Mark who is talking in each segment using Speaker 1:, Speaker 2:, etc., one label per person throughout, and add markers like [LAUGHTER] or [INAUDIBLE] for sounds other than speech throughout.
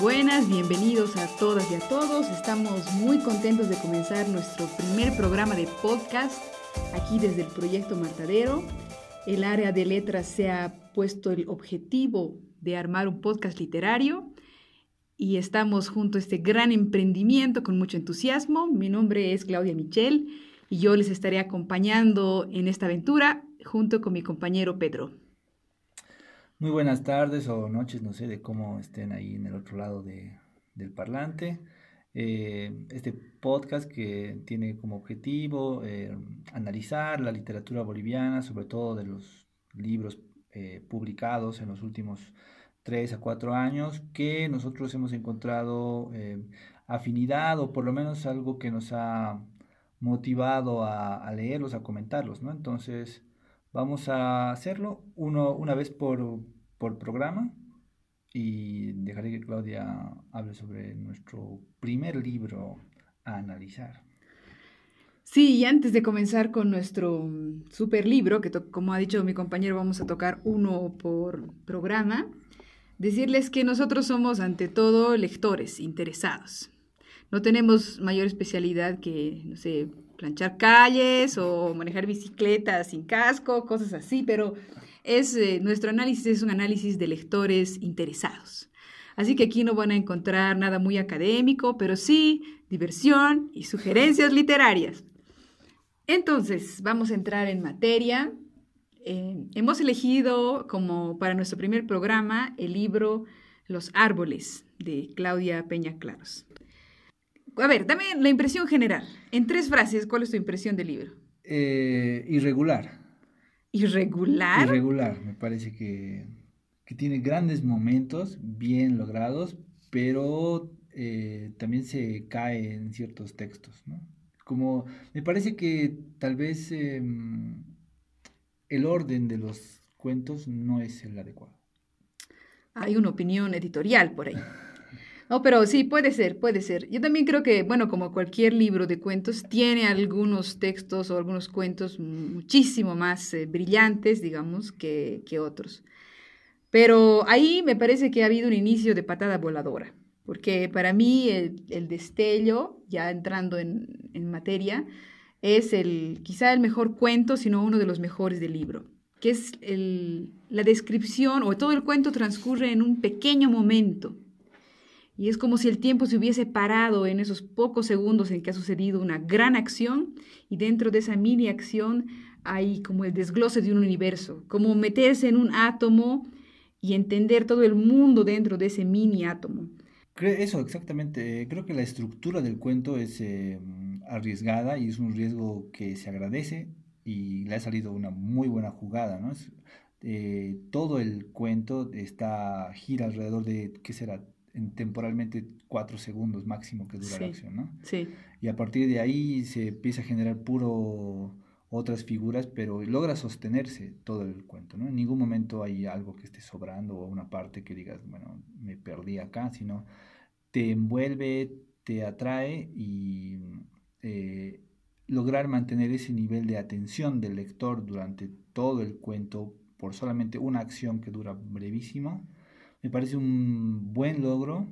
Speaker 1: Buenas, bienvenidos a todas y a todos. Estamos muy contentos de comenzar nuestro primer programa de podcast aquí desde el proyecto Martadero. El área de letras se ha puesto el objetivo de armar un podcast literario y estamos junto a este gran emprendimiento con mucho entusiasmo. Mi nombre es Claudia Michel y yo les estaré acompañando en esta aventura junto con mi compañero Pedro.
Speaker 2: Muy buenas tardes o noches, no sé de cómo estén ahí en el otro lado del parlante. Eh, este podcast que tiene como objetivo eh, analizar la literatura boliviana, sobre todo de los libros eh, publicados en los últimos tres a cuatro años, que nosotros hemos encontrado afinidad o por lo menos algo que nos ha motivado a, leerlos, a comentarlos, ¿no? Entonces, vamos a hacerlo uno, una vez por, por programa y dejaré que Claudia hable sobre nuestro primer libro a analizar.
Speaker 1: Sí, y antes de comenzar con nuestro super libro, que como ha dicho mi compañero, vamos a tocar uno por programa, decirles que nosotros somos ante todo lectores interesados. No tenemos mayor especialidad que, no sé, planchar calles o manejar bicicletas sin casco, cosas así, pero es, eh, nuestro análisis es un análisis de lectores interesados. Así que aquí no van a encontrar nada muy académico, pero sí diversión y sugerencias literarias. Entonces, vamos a entrar en materia. Eh, hemos elegido como para nuestro primer programa el libro Los árboles de Claudia Peña Claros. A ver, dame la impresión general. En tres frases, ¿cuál es tu impresión del libro?
Speaker 2: Eh, irregular.
Speaker 1: ¿Irregular?
Speaker 2: Irregular, me parece que, tiene grandes momentos bien logrados, pero eh, también se cae en ciertos textos, ¿no? Como me parece que tal vez em, el orden de los cuentos no es el adecuado.
Speaker 1: Hay una opinión editorial por ahí. [LAUGHS] No, pero sí, puede ser, puede ser. Yo también creo que, bueno, como cualquier libro de cuentos, tiene algunos textos o algunos cuentos muchísimo más eh, brillantes, digamos, que, otros. Pero ahí me parece que ha habido un inicio de patada voladora, porque para mí el, destello, ya entrando en, en, materia, es el, quizá el mejor cuento, sino uno de los mejores del libro, que es el, la descripción, o todo el cuento transcurre en un pequeño momento y es como si el tiempo se hubiese parado en esos pocos segundos en que ha sucedido una gran acción y dentro de esa mini acción hay como el desglose de un universo, como meterse en un átomo y entender todo el mundo dentro de ese mini átomo.
Speaker 2: Eso, exactamente. Creo que la estructura del cuento es eh, arriesgada y es un riesgo que se agradece y le ha salido una muy buena jugada, ¿no? Eh, todo el cuento está gira alrededor de, ¿qué será? En temporalmente cuatro segundos máximo que dura la acción, ¿no?
Speaker 1: Sí.
Speaker 2: Y a partir de ahí se empieza a generar puro otras figuras, pero logra sostenerse todo el cuento, ¿no? En ningún momento hay algo que esté sobrando o una parte que digas, bueno, me perdí acá, sino te envuelve, te atrae y eh, lograr mantener ese nivel de atención del lector durante todo el cuento por solamente una acción que dura brevísimo, me parece un buen logro,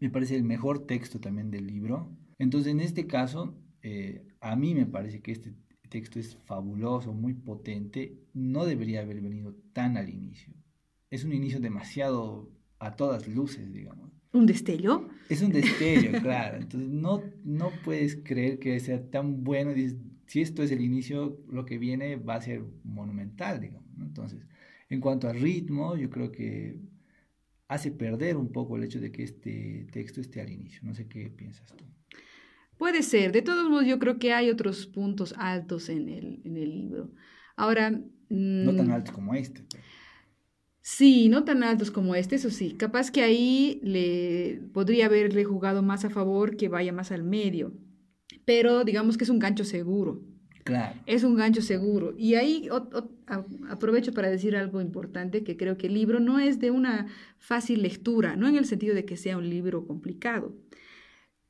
Speaker 2: me parece el mejor texto también del libro. Entonces, en este caso, eh, a mí me parece que este texto es fabuloso, muy potente, no debería haber venido tan al inicio. Es un inicio demasiado a todas luces, digamos.
Speaker 1: ¿Un destello?
Speaker 2: Es un destello, [LAUGHS] claro. Entonces no, no puedes creer que sea tan bueno. Dices, si esto es el inicio, lo que viene va a ser monumental, digamos. Entonces, en cuanto al ritmo, yo creo que hace perder un poco el hecho de que este texto esté al inicio. No sé qué piensas tú.
Speaker 1: Puede ser. De todos modos, yo creo que hay otros puntos altos en el, en el libro. Ahora...
Speaker 2: no tan mm, altos como este.
Speaker 1: Sí, no tan altos como este, eso sí. Capaz que ahí le podría haberle jugado más a favor que vaya más al medio. Pero digamos que es un gancho seguro. Es un gancho seguro. Y ahí aprovecho para decir algo importante, que creo que el libro no es de una fácil lectura, no en el sentido de que sea un libro complicado,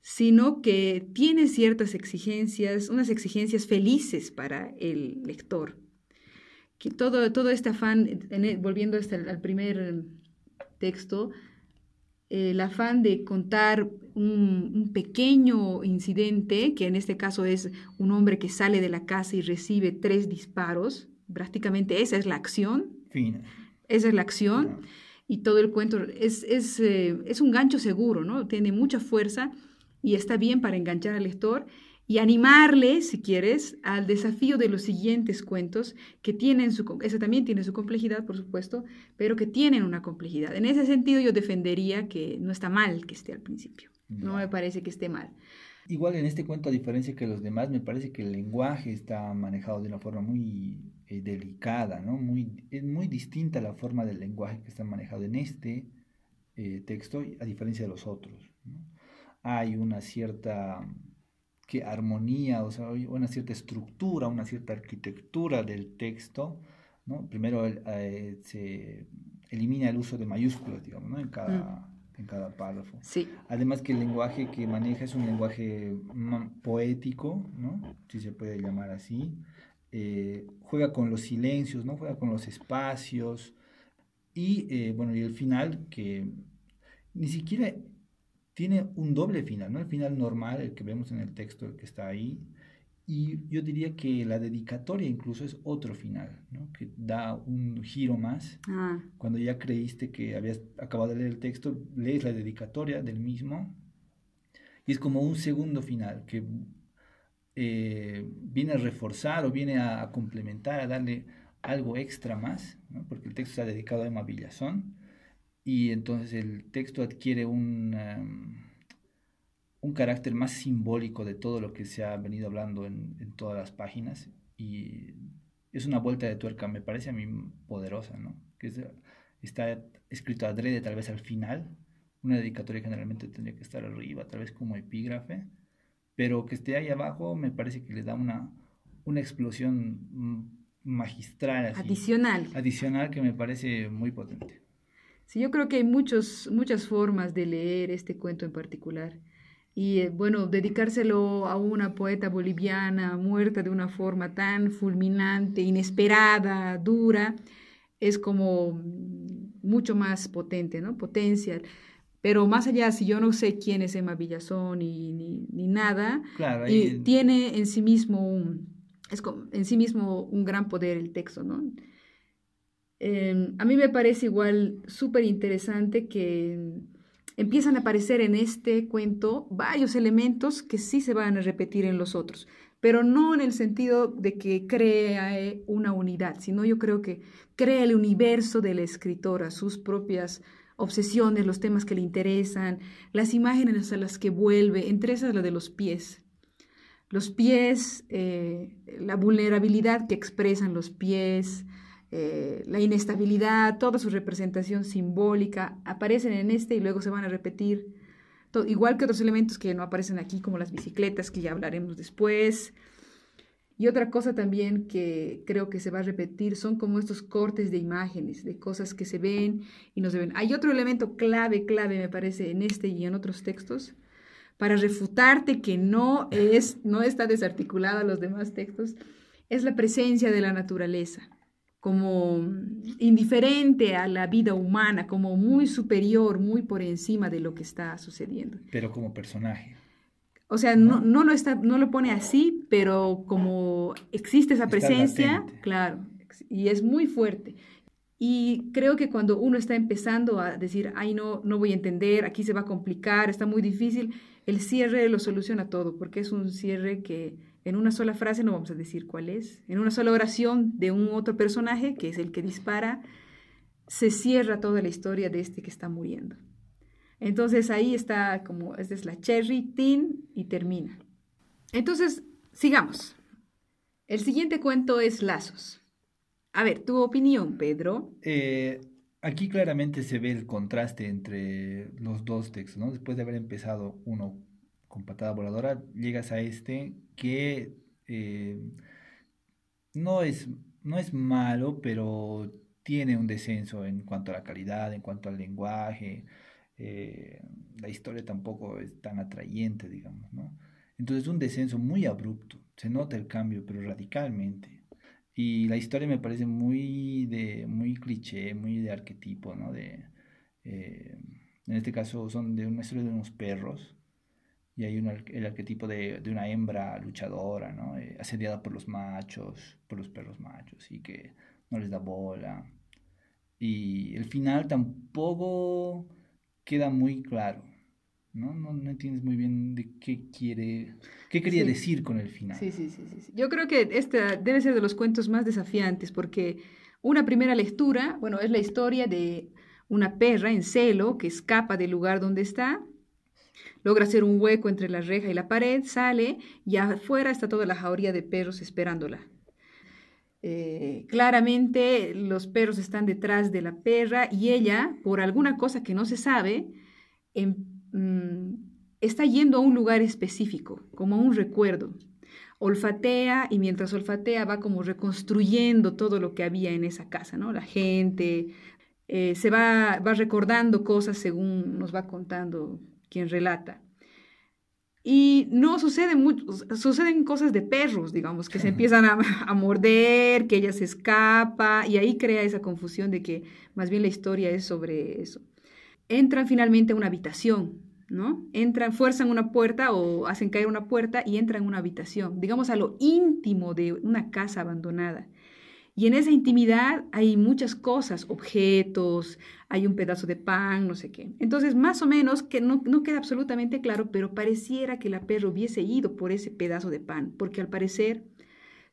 Speaker 1: sino que tiene ciertas exigencias, unas exigencias felices para el lector. Que todo, todo este afán, volviendo hasta al primer texto, el afán de contar un, pequeño incidente, que en este caso es un hombre que sale de la casa y recibe tres disparos, prácticamente esa es la acción. Esa es la acción. Y todo el cuento es, es, eh, es un gancho seguro, ¿no? Tiene mucha fuerza y está bien para enganchar al lector y animarle, si quieres, al desafío de los siguientes cuentos que tienen su, ese también tiene su complejidad, por supuesto, pero que tienen una complejidad. En ese sentido yo defendería que no está mal que esté al principio, no me parece que esté mal.
Speaker 2: Igual en este cuento, a diferencia que los demás, me parece que el lenguaje está manejado de una forma muy eh, delicada, ¿no? Muy, es muy distinta la forma del lenguaje que está manejado en este eh, texto, a diferencia de los otros. Hay una cierta que armonía, o sea, una cierta estructura, una cierta arquitectura del texto, ¿no? Primero eh, se elimina el uso de mayúsculas, digamos, ¿no? En cada, mm. en cada párrafo.
Speaker 1: Sí.
Speaker 2: Además que el lenguaje que maneja es un lenguaje poético, ¿no? Si se puede llamar así. Eh, juega con los silencios, ¿no? Juega con los espacios. Y, eh, bueno, y el final que ni siquiera tiene un doble final, ¿no? El final normal, el que vemos en el texto que está ahí, y yo diría que la dedicatoria incluso es otro final, ¿no? Que da un giro más. Ah. Cuando ya creíste que habías acabado de leer el texto, lees la dedicatoria del mismo, y es como un segundo final que eh, viene a reforzar o viene a, complementar, a darle algo extra más, ¿no? porque el texto está dedicado a Emma Villazón y entonces el texto adquiere un, em, un carácter más simbólico de todo lo que se ha venido hablando en, en, todas las páginas y es una vuelta de tuerca, me parece a mí poderosa, ¿no? Que está escrito adrede tal vez al final, una dedicatoria generalmente tendría que estar arriba, tal vez como epígrafe, pero que esté ahí abajo me parece que le da una, una explosión magistral.
Speaker 1: adicional.
Speaker 2: Adicional que me parece muy potente.
Speaker 1: Sí, yo creo que hay muchos, muchas formas de leer este cuento en particular. Y eh, bueno, dedicárselo a una poeta boliviana muerta de una forma tan fulminante, inesperada, dura, es como mucho más potente, ¿no? Potencial. Pero más allá, si yo no sé quién es Emma Villazón ni, ni, nada, y tiene en sí mismo un, es en sí mismo un gran poder el texto, ¿no? Em, a mí me parece igual súper interesante que empiezan a aparecer en este cuento varios elementos que sí se van a repetir en los otros, pero no en el sentido de que crea una unidad, sino yo creo que crea el universo de la escritora, sus propias obsesiones, los temas que le interesan, las imágenes a las que vuelve, entre esas la de los pies. Los pies, eh, la vulnerabilidad que expresan los pies, eh, la inestabilidad, toda su representación simbólica, aparecen en este y luego se van a repetir, igual que otros elementos que no aparecen aquí, como las bicicletas, que ya hablaremos después. Y otra cosa también que creo que se va a repetir son como estos cortes de imágenes, de cosas que se ven y no se ven. Hay otro elemento clave, clave, me parece, en este y en otros textos, para refutarte que no, es, no está desarticulado a los demás textos, es la presencia de la naturaleza como indiferente a la vida humana, como muy superior, muy por encima de lo que está sucediendo.
Speaker 2: Pero como personaje.
Speaker 1: O sea, no, no, lo, está, no lo pone así, pero como existe esa presencia, claro, y es muy fuerte. Y creo que cuando uno está empezando a decir, ay, no, no voy a entender, aquí se va a complicar, está muy difícil, el cierre lo soluciona todo, porque es un cierre que en una sola frase, no vamos a decir cuál es, en una sola oración de un otro personaje, que es el que dispara, se cierra toda la historia de este que está muriendo. Entonces ahí está como, esta es la cherry, tin y termina. Entonces, sigamos. El siguiente cuento es Lazos. A ver, tu opinión, Pedro.
Speaker 2: Eh, aquí claramente se ve el contraste entre los dos textos, ¿no? Después de haber empezado uno con patada voladora, llegas a este que eh, no, es, no es malo, pero tiene un descenso en cuanto a la calidad, en cuanto al lenguaje. Eh, la historia tampoco es tan atrayente, digamos, ¿no? Entonces un descenso muy abrupto, se nota el cambio, pero radicalmente. Y la historia me parece muy de muy cliché, muy de arquetipo, ¿no? De, eh, En este caso son de una historia de unos perros y hay un, el arquetipo de, de, una hembra luchadora, ¿no? Eh, asediada por los machos, por los perros machos y que no les da bola. Y el final tampoco queda muy claro. ¿no? No, no entiendes muy bien de qué quiere, qué quería decir con el final.
Speaker 1: Sí, sí, sí, sí, Yo creo que este debe ser de los cuentos más desafiantes porque una primera lectura, bueno, es la historia de una perra en celo que escapa del lugar donde está, logra hacer un hueco entre la reja y la pared, sale y afuera está toda la jauría de perros esperándola. Eh, claramente los perros están detrás de la perra y ella, por alguna cosa que no se sabe, em, mm, está yendo a un lugar específico, como un recuerdo. Olfatea y mientras olfatea va como reconstruyendo todo lo que había en esa casa, ¿no? La gente, eh, se va, va recordando cosas según nos va contando quien relata. Y no sucede mucho, suceden cosas de perros, digamos, que se empiezan a, morder, que ella se escapa, y ahí crea esa confusión de que más bien la historia es sobre eso. Entran finalmente a una habitación, ¿no? Entran, fuerzan una puerta o hacen caer una puerta y entran a una habitación, digamos a lo íntimo de una casa abandonada. Y en esa intimidad hay muchas cosas, objetos, hay un pedazo de pan, no sé qué. Entonces, más o menos, que no, no queda absolutamente claro, pero pareciera que la perro hubiese ido por ese pedazo de pan, porque al parecer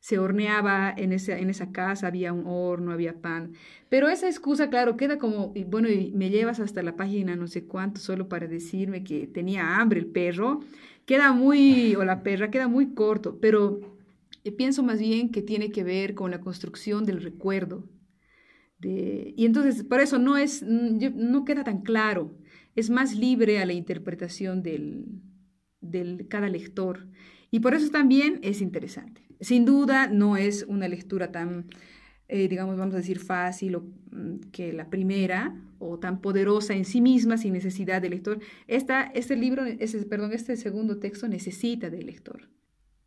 Speaker 1: se horneaba en esa, en esa casa, había un horno, había pan. Pero esa excusa, claro, queda como, bueno, y me llevas hasta la página no sé cuánto solo para decirme que tenía hambre el perro, queda muy, o la perra, queda muy corto, pero pienso más bien que tiene que ver con la construcción del recuerdo. De, y entonces, por eso no, es, no queda tan claro, es más libre a la interpretación del, del cada lector. Y por eso también es interesante. Sin duda no es una lectura tan, eh, digamos, vamos a decir, fácil mm, que la primera o tan poderosa en sí misma sin necesidad del lector. Esta, este libro, ese, perdón, este segundo texto necesita del lector.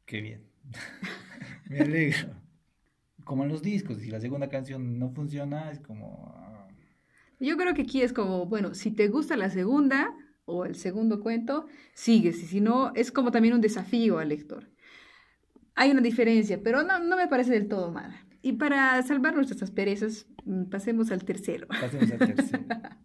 Speaker 2: Qué bien. [LAUGHS] Me alegro. Como en los discos, si la segunda canción no funciona, es como... Ah.
Speaker 1: Yo creo que aquí es como, bueno, si te gusta la segunda o el segundo cuento, sigues. Y si no, es como también un desafío al lector. Hay una diferencia, pero no, no me parece del todo mala. Y para salvar nuestras asperezas, mm, pasemos al tercero. Pasemos al tercero. [LAUGHS]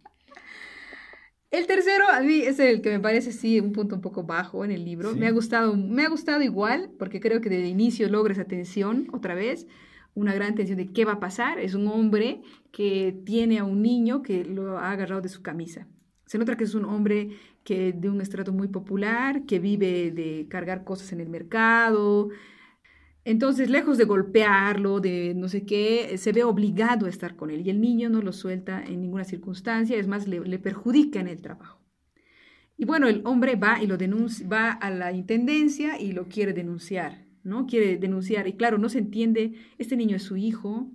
Speaker 1: El tercero a mí es el que me parece sí un punto un poco bajo en el libro. Me ha gustado, me ha gustado igual porque creo que desde el inicio logra esa tensión otra vez, una gran tensión de qué va a pasar. Es un hombre que tiene a un niño que lo ha agarrado de su camisa. Se nota que es un hombre que de un estrato muy popular, que vive de cargar cosas en el mercado, entonces, lejos de golpearlo, de no sé qué, se ve obligado a estar con él y el niño no lo suelta en ninguna circunstancia, es más, le, perjudica en el trabajo. Y bueno, el hombre va y lo denuncia, va a la intendencia y lo quiere denunciar, ¿no? Quiere denunciar y claro, no se entiende, este niño es su hijo,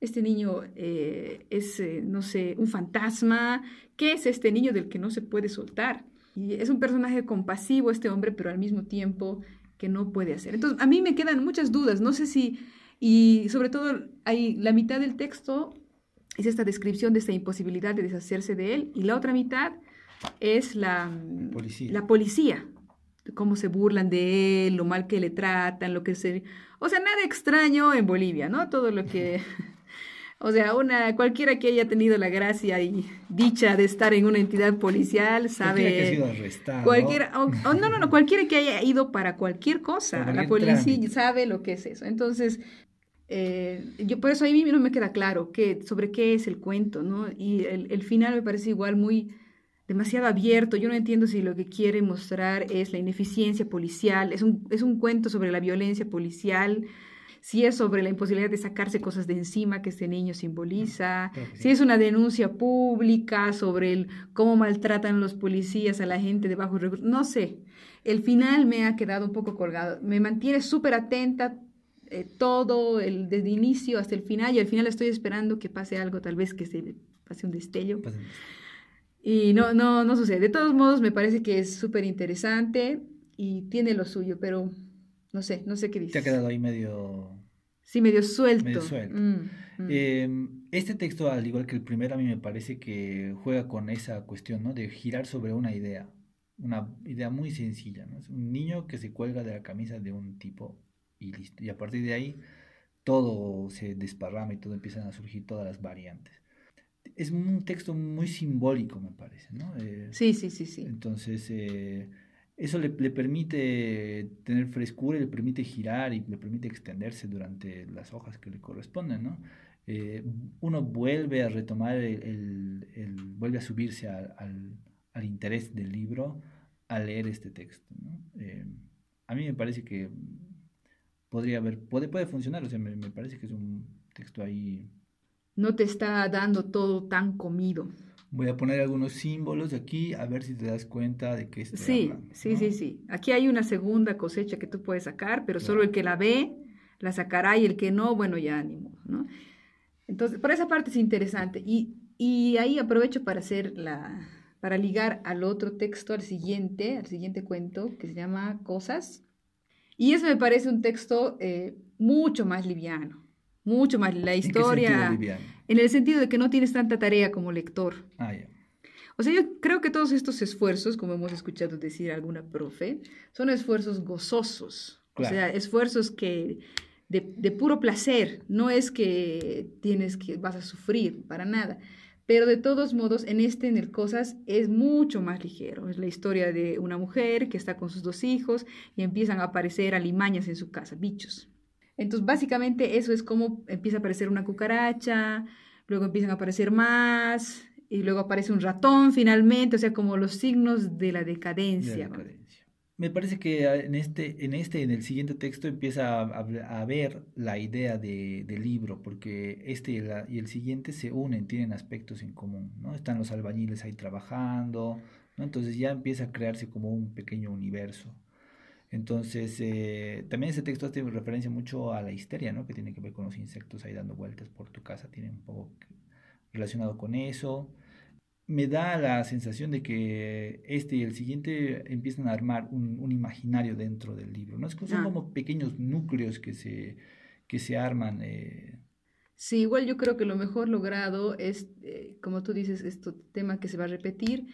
Speaker 1: este niño eh, es, eh, no sé, un fantasma, ¿qué es este niño del que no se puede soltar? Y es un personaje compasivo este hombre, pero al mismo tiempo que no puede hacer. Entonces, a mí me quedan muchas dudas, no sé si, y sobre todo hay la mitad del texto es esta descripción de esta imposibilidad de deshacerse de él, y la otra mitad es la policía, la policía cómo se burlan de él, lo mal que le tratan, lo que se... O sea, nada extraño en Bolivia, ¿no? Todo lo que [LAUGHS] O sea, una, cualquiera que haya tenido la gracia y dicha de estar en una entidad policial sabe. Cualquiera que haya sido arrestado. Cualquiera, no, no, no, cualquiera que haya ido para cualquier cosa. la policía sabe lo que es eso. Entonces, eh, yo por eso a mí no me queda claro qué, sobre qué es el cuento, ¿no? Y el, el final me parece igual muy demasiado abierto. Yo no entiendo si lo que quiere mostrar es la ineficiencia policial. Es un, es un cuento sobre la violencia policial si es sobre la imposibilidad de sacarse cosas de encima que este niño simboliza, si es una denuncia pública sobre el, cómo maltratan los policías a la gente de bajos recursos, no sé. El final me ha quedado un poco colgado. Me mantiene súper atenta eh, todo, el, desde el inicio hasta el final, y al final estoy esperando que pase algo, tal vez que se pase un destello. Y no, no, no sucede. De todos modos, me parece que es súper interesante y tiene lo suyo, pero no sé, no sé qué dices.
Speaker 2: Te ha quedado ahí medio...
Speaker 1: Sí, medio suelto.
Speaker 2: Medio suelto.
Speaker 1: Mm, mm.
Speaker 2: Eh, este texto, al igual que el primero, a mí me parece que juega con esa cuestión, ¿no? De girar sobre una idea, una idea muy sencilla, ¿no? Es un niño que se cuelga de la camisa de un tipo y listo. Y a partir de ahí todo se desparrama y todo empiezan a surgir todas las variantes. Es un texto muy simbólico, me parece, ¿no? Eh,
Speaker 1: sí, sí, sí, sí.
Speaker 2: Entonces, eh, eso le, le, permite tener frescura le permite girar y le permite extenderse durante las hojas que le corresponden, ¿no? Eh, uno vuelve a retomar, el, el, vuelve a subirse a, al, al, interés del libro al leer este texto. ¿no? Eh, a mí me parece que podría haber, puede, puede funcionar, o sea, me, me, parece que es un texto ahí.
Speaker 1: No te está dando todo tan comido.
Speaker 2: Voy a poner algunos símbolos aquí a ver si te das cuenta de que estoy
Speaker 1: sí,
Speaker 2: hablando,
Speaker 1: Sí,
Speaker 2: ¿no?
Speaker 1: sí, sí. Aquí hay una segunda cosecha que tú puedes sacar, pero claro. solo el que la ve la sacará y el que no, bueno, ya ánimo, ¿no? Entonces, por esa parte es interesante. Y, y ahí aprovecho para hacer la, para ligar al otro texto, al siguiente, al siguiente cuento, que se llama Cosas. Y eso me parece un texto eh, mucho más liviano, mucho más la historia.
Speaker 2: ¿En, qué
Speaker 1: en el sentido de que no tienes tanta tarea como lector.
Speaker 2: Ah, yeah.
Speaker 1: O sea, yo creo que todos estos esfuerzos, como hemos escuchado decir alguna profe, son esfuerzos gozosos. Claro. O sea, esfuerzos que de, de, puro placer, no es que tienes que vas a sufrir para nada. Pero de todos modos, en este, en el Cosas, es mucho más ligero. Es la historia de una mujer que está con sus dos hijos y empiezan a aparecer alimañas en su casa, bichos. Entonces, básicamente, eso es como empieza a aparecer una cucaracha, luego empiezan a aparecer más, y luego aparece un ratón finalmente, o sea, como los signos de la decadencia.
Speaker 2: De la decadencia. Me parece que en este, en este, en el siguiente texto empieza a, a ver la idea de, de, libro, porque este y, la, y, el siguiente se unen, tienen aspectos en común, ¿no? Están los albañiles ahí trabajando, ¿no? Entonces ya empieza a crearse como un pequeño universo. Entonces, eh, también ese texto hace referencia mucho a la histeria, ¿no? Que tiene que ver con los insectos ahí dando vueltas por tu casa, tiene un poco relacionado con eso me da la sensación de que este y el siguiente empiezan a armar un, un imaginario dentro del libro, ¿no? Es que son ah. como pequeños núcleos que se, que se arman. Eh.
Speaker 1: Sí, igual yo creo que lo mejor logrado es, eh, como tú dices, este tema que se va a repetir,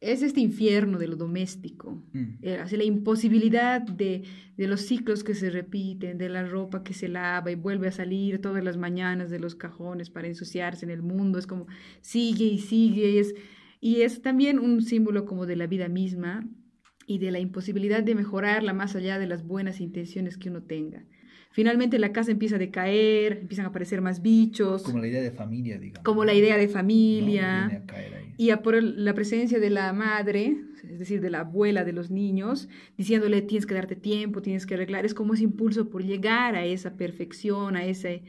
Speaker 1: es este infierno de lo doméstico, mm. eh, así la imposibilidad de, de, los ciclos que se repiten, de la ropa que se lava y vuelve a salir todas las mañanas de los cajones para ensuciarse en el mundo, es como sigue y sigue, y es, y es también un símbolo como de la vida misma y de la imposibilidad de mejorarla más allá de las buenas intenciones que uno tenga. Finalmente la casa empieza a decaer, empiezan a aparecer más bichos.
Speaker 2: Como la idea de familia, digamos.
Speaker 1: Como la idea de familia. ¿no? Y a por la presencia de la madre, es decir, de la abuela de los niños, diciéndole tienes que darte tiempo, tienes que arreglar. Es como ese impulso por llegar a esa perfección, a ese...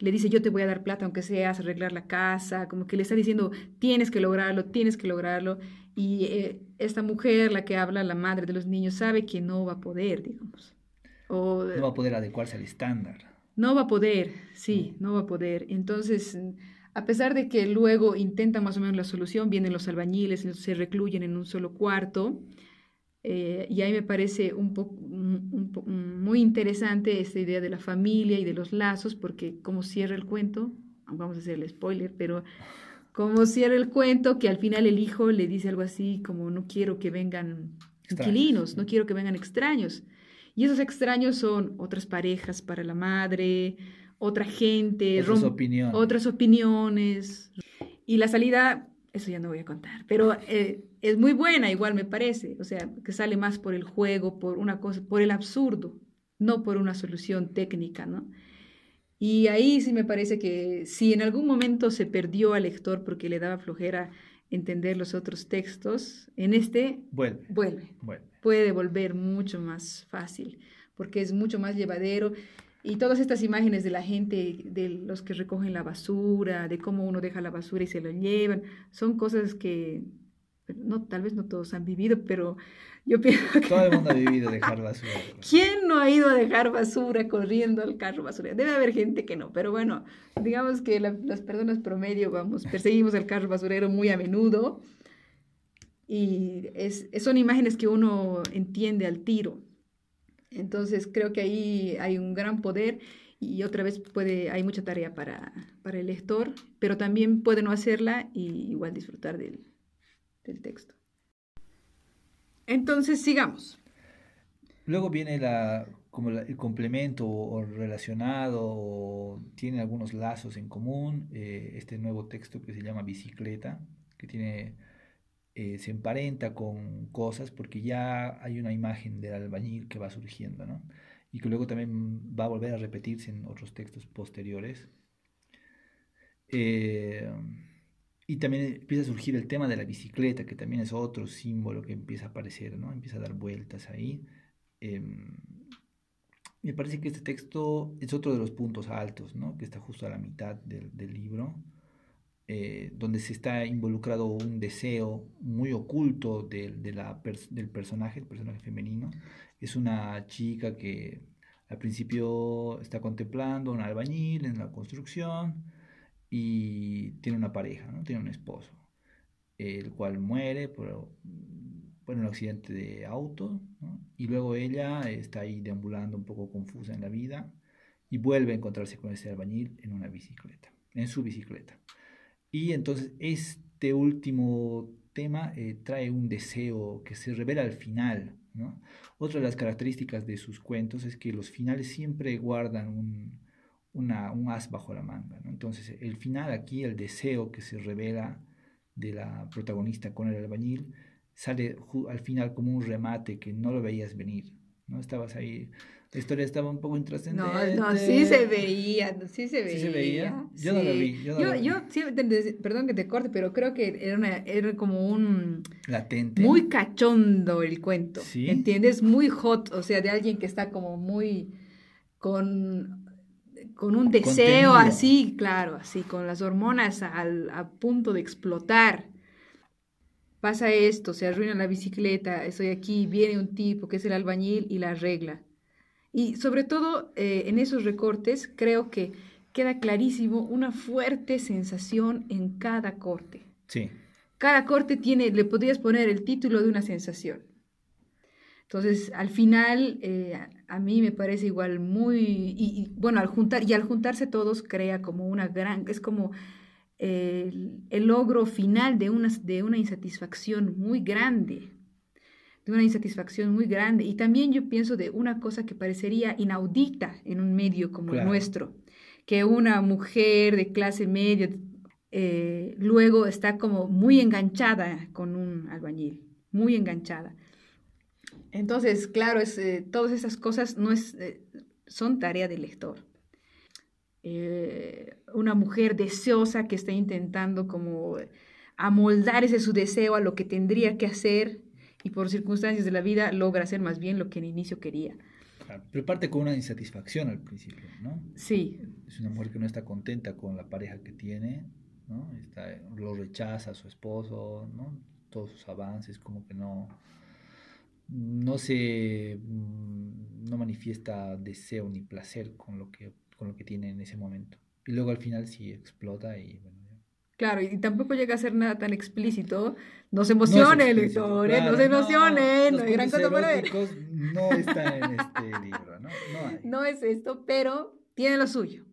Speaker 1: Le dice, yo te voy a dar plata aunque seas arreglar la casa, como que le está diciendo, tienes que lograrlo, tienes que lograrlo. Y eh, esta mujer, la que habla, la madre de los niños, sabe que no va a poder, digamos.
Speaker 2: O, no va a poder adecuarse al estándar.
Speaker 1: No va a poder, sí, no va a poder. Entonces, a pesar de que luego intenta más o menos la solución, vienen los albañiles, se recluyen en un solo cuarto, eh, y ahí me parece un poco muy interesante esta idea de la familia y de los lazos, porque como cierra el cuento, vamos a hacer el spoiler, pero como cierra el cuento, que al final el hijo le dice algo así como no quiero que vengan inquilinos, no quiero que vengan extraños. Y esos extraños son otras parejas para la madre, otra gente,
Speaker 2: otras opiniones.
Speaker 1: otras opiniones. Y la salida, eso ya no voy a contar, pero eh, es muy buena igual me parece, o sea, que sale más por el juego, por una cosa, por el absurdo, no por una solución técnica, ¿no? Y ahí sí me parece que si en algún momento se perdió al lector porque le daba flojera entender los otros textos, en este
Speaker 2: vuelve.
Speaker 1: vuelve.
Speaker 2: vuelve.
Speaker 1: Puede volver mucho más fácil, porque es mucho más llevadero. Y todas estas imágenes de la gente, de los que recogen la basura, de cómo uno deja la basura y se lo llevan, son cosas que no, tal vez no todos han vivido, pero yo [LAUGHS] pienso que...
Speaker 2: Todo el mundo ha vivido dejar basura.
Speaker 1: ¿Quién no ha ido a dejar basura corriendo al carro basura? Debe haber gente que no, pero bueno, digamos que la, las personas promedio, vamos, perseguimos al carro basurero muy a menudo y es, son imágenes que uno entiende al tiro. Entonces creo que ahí hay un gran poder y otra vez puede, hay mucha tarea para, para el lector, pero también puede no hacerla y igual disfrutar del, del texto. Entonces, sigamos.
Speaker 2: Luego viene la, como el complemento o, relacionado o tiene algunos lazos en común, eh, este nuevo texto que se llama Bicicleta, que tiene, eh, se emparenta con cosas porque ya hay una imagen del albañil que va surgiendo, ¿no? y que luego también va a volver a repetirse en otros textos posteriores. Eh, y también empieza a surgir el tema de la bicicleta, que también es otro símbolo que empieza a aparecer, ¿no? Empieza a dar vueltas ahí. Em, me parece que este texto es otro de los puntos altos, ¿no? Que está justo a la mitad del, libro, eh, donde se está involucrado un deseo muy oculto de, del personaje, el personaje femenino, es una chica que al principio está contemplando un albañil en la construcción y tiene una pareja, ¿no? tiene un esposo, el cual muere por, un accidente de auto y luego ella está ahí deambulando un poco confusa en la vida y vuelve a encontrarse con ese albañil en una bicicleta, en su bicicleta. Y entonces este último tema eh, trae un deseo que se revela al final, otra de las características de sus cuentos es que los finales siempre guardan un, un as bajo la manga. Entonces, el final aquí, el deseo que se revela de la protagonista con el albañil, sale al final como un remate que no lo veías venir. ¿no? Estabas ahí la historia estaba un poco intrascendente.
Speaker 1: No, no, sí se veía, sí se veía.
Speaker 2: ¿Sí se veía? Yo no lo vi.
Speaker 1: Yo, yo, sí, perdón que te corte, pero creo que era, una, era como un...
Speaker 2: Latente.
Speaker 1: Muy cachondo el cuento, ¿Sí? ¿entiendes? Muy hot, o sea, de alguien que está como muy... con con un deseo así, claro, así, con las hormonas al, a punto de explotar. Pasa esto, se arruina la bicicleta, estoy aquí, viene un tipo que es el albañil y la arregla. Y sobre todo eh, en esos recortes creo que queda clarísimo una fuerte sensación en cada corte.
Speaker 2: Sí.
Speaker 1: Cada corte tiene, le podrías poner el título de una sensación. Entonces, al final, eh, a mí me parece igual muy, y, bueno, al juntar, y al juntarse todos crea como una gran, es como el, el logro final de una, de una insatisfacción muy grande de una insatisfacción muy grande. Y también yo pienso de una cosa que parecería inaudita en un medio como el nuestro, que una mujer de clase media eh, luego está como muy enganchada con un albañil, muy enganchada. Entonces, claro, es, eh, todas esas cosas no es, eh, son tarea del lector. una mujer deseosa que está intentando como amoldar ese su deseo a lo que tendría que hacer y por circunstancias de la vida logra hacer más bien lo que en inicio quería.
Speaker 2: pero parte con una insatisfacción al principio, ¿no?
Speaker 1: Sí.
Speaker 2: Es una mujer que no está contenta con la pareja que tiene, ¿no? Está, lo rechaza a su esposo, ¿no? Todos sus avances, como que no, no se, mm, no manifiesta deseo ni placer con lo que, con lo que tiene en ese momento. Y luego al final sí explota y bueno,
Speaker 1: Claro, y tampoco llega a ser nada tan explícito. No se emocione, no lectores, no se emocione. [LAUGHS]
Speaker 2: No, hay gran cosa para ver. No está en este libro, ¿no?
Speaker 1: No, es esto, pero tiene lo suyo.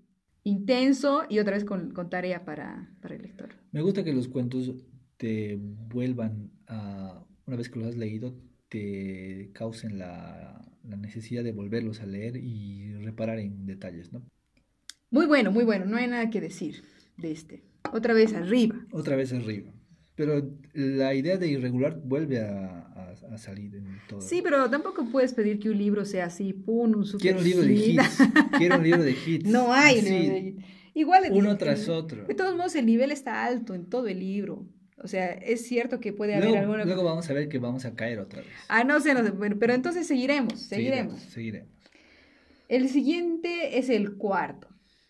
Speaker 1: Intenso y otra vez con, con tarea para, para, el lector.
Speaker 2: Me gusta que los cuentos te vuelvan a, una vez que los has leído, te causen la, la necesidad de volverlos a leer y reparar en detalles, ¿no?
Speaker 1: Muy bueno, muy bueno. No hay nada que decir de este. Otra vez arriba.
Speaker 2: Otra vez arriba. Pero la idea de irregular vuelve a, salir en todo.
Speaker 1: Sí, pero tampoco puedes pedir que un libro sea así, pum, un super
Speaker 2: Quiero un libro de hits. [LAUGHS] Quiero un libro de hits.
Speaker 1: No hay libro de hits. Igual
Speaker 2: Uno tras otro.
Speaker 1: De todos modos, el nivel está alto en todo el libro. O sea, es cierto que puede haber
Speaker 2: alguna... Luego vamos a ver que vamos a caer otra vez.
Speaker 1: Ah, no sé, no sé. Bueno, pero entonces seguiremos, seguiremos.
Speaker 2: Seguiremos.
Speaker 1: El siguiente es el cuarto.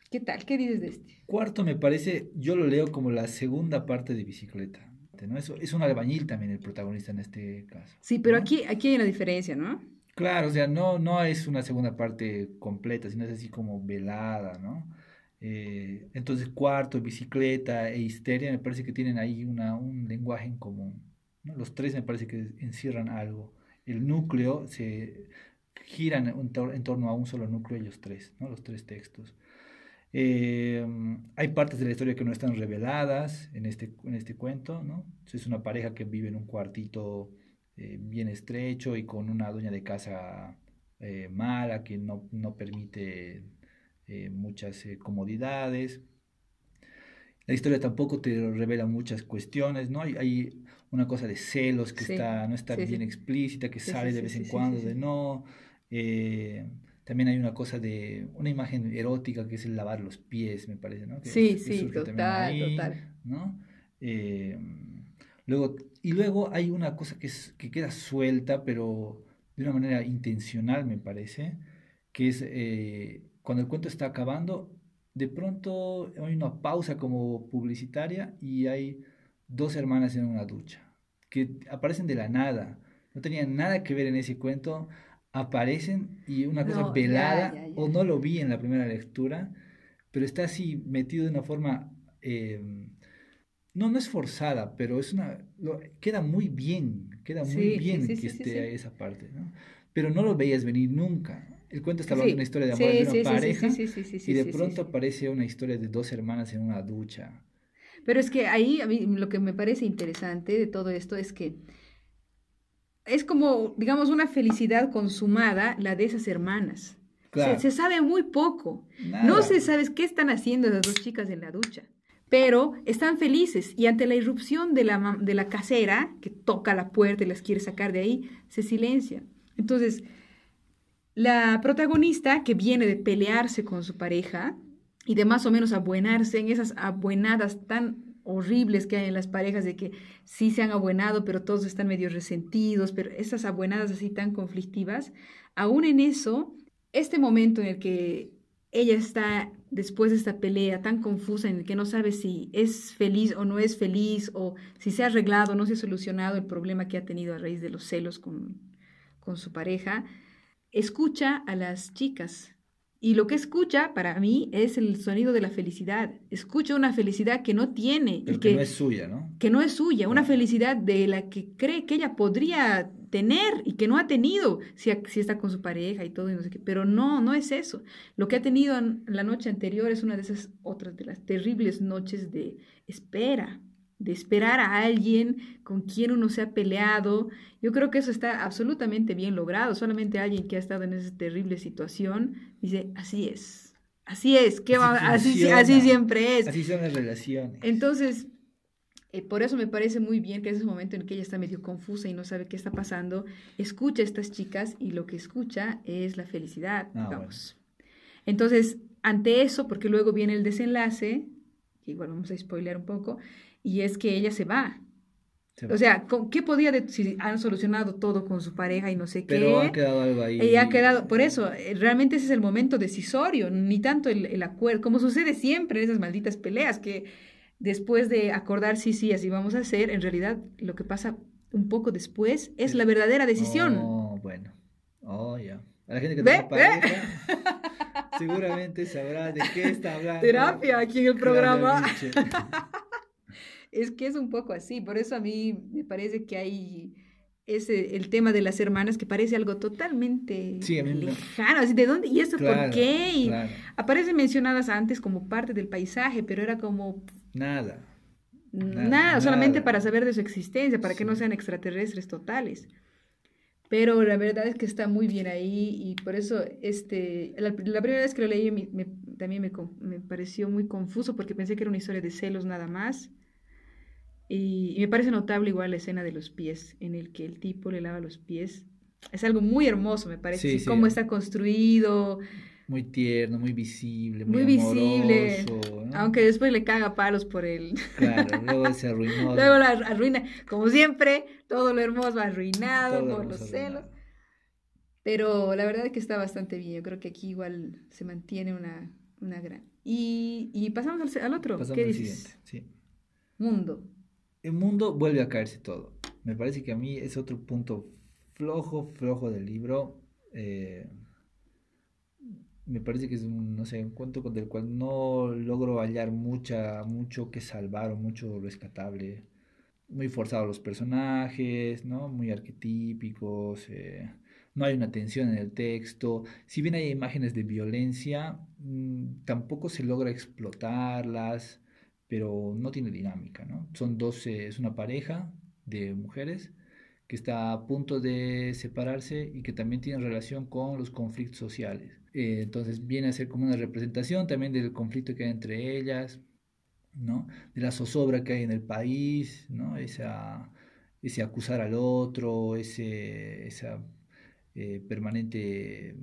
Speaker 1: ¿Qué tal? ¿Qué dices de este?
Speaker 2: Cuarto me parece, yo lo leo como la segunda parte de bicicleta. ¿no? Es, es un albañil también el protagonista en este caso.
Speaker 1: Sí, pero aquí, aquí hay una diferencia, ¿no?
Speaker 2: Claro, o sea, no, no es una segunda parte completa, sino es así como velada, ¿no? Eh, entonces, cuarto, bicicleta e histeria me parece que tienen ahí una, un lenguaje en común. ¿no? Los tres me parece que encierran algo. El núcleo se giran en, torno a un solo núcleo ellos tres, ¿no? los tres textos. Eh, hay partes de la historia que no están reveladas en este, en este cuento, ¿no? Es una pareja que vive en un cuartito eh, bien estrecho y con una dueña de casa eh, mala que no, no permite muchas comodidades. La historia tampoco te revela muchas cuestiones, ¿no? Hay, hay una cosa de celos que está, no está bien explícita, que sale de vez en cuando, de no. Eh, también hay una cosa de una imagen erótica que es el lavar los pies, me parece, ¿no?
Speaker 1: sí, sí, total, total.
Speaker 2: ¿no? Eh, luego, y luego hay una cosa que, es, que queda suelta, pero de una manera intencional, me parece, que es eh, cuando el cuento está acabando, de pronto hay una pausa como publicitaria y hay dos hermanas en una ducha que aparecen de la nada, no tenían nada que ver en ese cuento, aparecen y una cosa velada, o no lo vi en la primera lectura, pero está así metido de una forma, eh, no, no es forzada, pero es una, queda muy bien, queda muy bien que esté esa parte, ¿no? Pero no lo veías venir nunca. El cuento está hablando de una historia de amor de una pareja y de pronto aparece una historia de dos hermanas en una ducha.
Speaker 1: Pero es que ahí a mí lo que me parece interesante de todo esto es que es como, digamos, una felicidad consumada la de esas hermanas. Se, sabe muy poco. No se sabe qué están haciendo esas dos chicas en la ducha. Pero están felices y ante la irrupción de la, de la casera, que toca la puerta y las quiere sacar de ahí, se silencia. Entonces, la protagonista que viene de pelearse con su pareja y de más o menos abuenarse en esas abuenadas tan horribles que hay en las parejas de que sí se han abuenado, pero todos están medio resentidos, pero esas abuenadas así tan conflictivas, aún en eso, este momento en el que ella está después de esta pelea tan confusa en el que no sabe si es feliz o no es feliz, o si se ha arreglado o no se ha solucionado el problema que ha tenido a raíz de los celos con, con su pareja, escucha a las chicas y lo que escucha para mí es el sonido de la felicidad. Escucha una felicidad que no tiene.
Speaker 2: y que, no es suya, ¿no?
Speaker 1: Que no es suya. Una felicidad de la que cree que ella podría tener y que no ha tenido si, si está con su pareja y todo y no sé qué. Pero no, no es eso. Lo que ha tenido la noche anterior es una de esas otras de las terribles noches de espera, de esperar a alguien con quien uno se ha peleado. Yo creo que eso está absolutamente bien logrado. Solamente alguien que ha estado en esa terrible situación dice, así es, así es, ¿qué así, [LAUGHS] así, siempre es.
Speaker 2: Así son las relaciones.
Speaker 1: Entonces, eh, por eso me parece muy bien que en ese momento en que ella está medio confusa y no sabe qué está pasando, escucha a estas chicas y lo que escucha es la felicidad, ah, Entonces, ante eso, porque luego viene el desenlace, que igual vamos a spoilear un poco, y es que ella se va. O sea, ¿qué podía decir? si han solucionado todo con su pareja y no sé qué?
Speaker 2: Pero ha quedado algo ahí.
Speaker 1: Ella ha quedado, por eso, eh, realmente ese es el momento decisorio, ni tanto el, el acuerdo, como sucede siempre en esas malditas peleas, que después de acordar, sí, sí, así vamos a hacer, en realidad lo que pasa un poco después es la verdadera decisión.
Speaker 2: Oh, bueno. Oh, ya. A la gente que pareja, seguramente sabrá de qué está hablando.
Speaker 1: Terapia aquí en el programa. Es que es un poco así, por eso a mí me parece que hay ese, el tema de las hermanas que parece algo totalmente lejano, así, ¿de dónde? ¿Y eso por qué? Y aparecen mencionadas antes como parte del paisaje, pero era como...
Speaker 2: Nada.
Speaker 1: Nada, solamente para saber de su existencia, para que no sean extraterrestres totales. Pero la verdad es que está muy bien ahí y por eso este, la, primera vez que lo leí también me, me, pareció muy confuso porque pensé que era una historia de celos nada más. Y, me parece notable igual la escena de los pies, en el que el tipo le lava los pies. Es algo muy hermoso, me parece, cómo está construido.
Speaker 2: Muy tierno, muy visible, muy, muy visible.
Speaker 1: Aunque después le caga palos por él. [LAUGHS]
Speaker 2: Claro, luego se arruinó. [LAUGHS]
Speaker 1: luego la arruina. Como siempre, todo lo hermoso arruinado por los celos. Pero la verdad es que está bastante bien. Yo creo que aquí igual se mantiene una, una gran. Y, y pasamos al, otro.
Speaker 2: Pasamos ¿Qué dices? sí.
Speaker 1: Mundo
Speaker 2: el mundo vuelve a caerse todo. Me parece que a mí es otro punto flojo, flojo del libro. Eh, me parece que es un, no sé, un cuento del cual no logro hallar mucha, mucho que salvar o mucho rescatable. Muy forzados los personajes, ¿no? Muy arquetípicos, eh, no hay una tensión en el texto, si bien hay imágenes de violencia, mm, tampoco se logra explotarlas, pero no tiene dinámica, ¿no? Son dos, es una pareja de mujeres que está a punto de separarse y que también tiene relación con los conflictos sociales. Eh, entonces viene a ser como una representación también del conflicto que hay entre ellas, ¿no? de la zozobra que hay en el país, ¿no? Esa, ese acusar al otro, ese, esa eh, permanente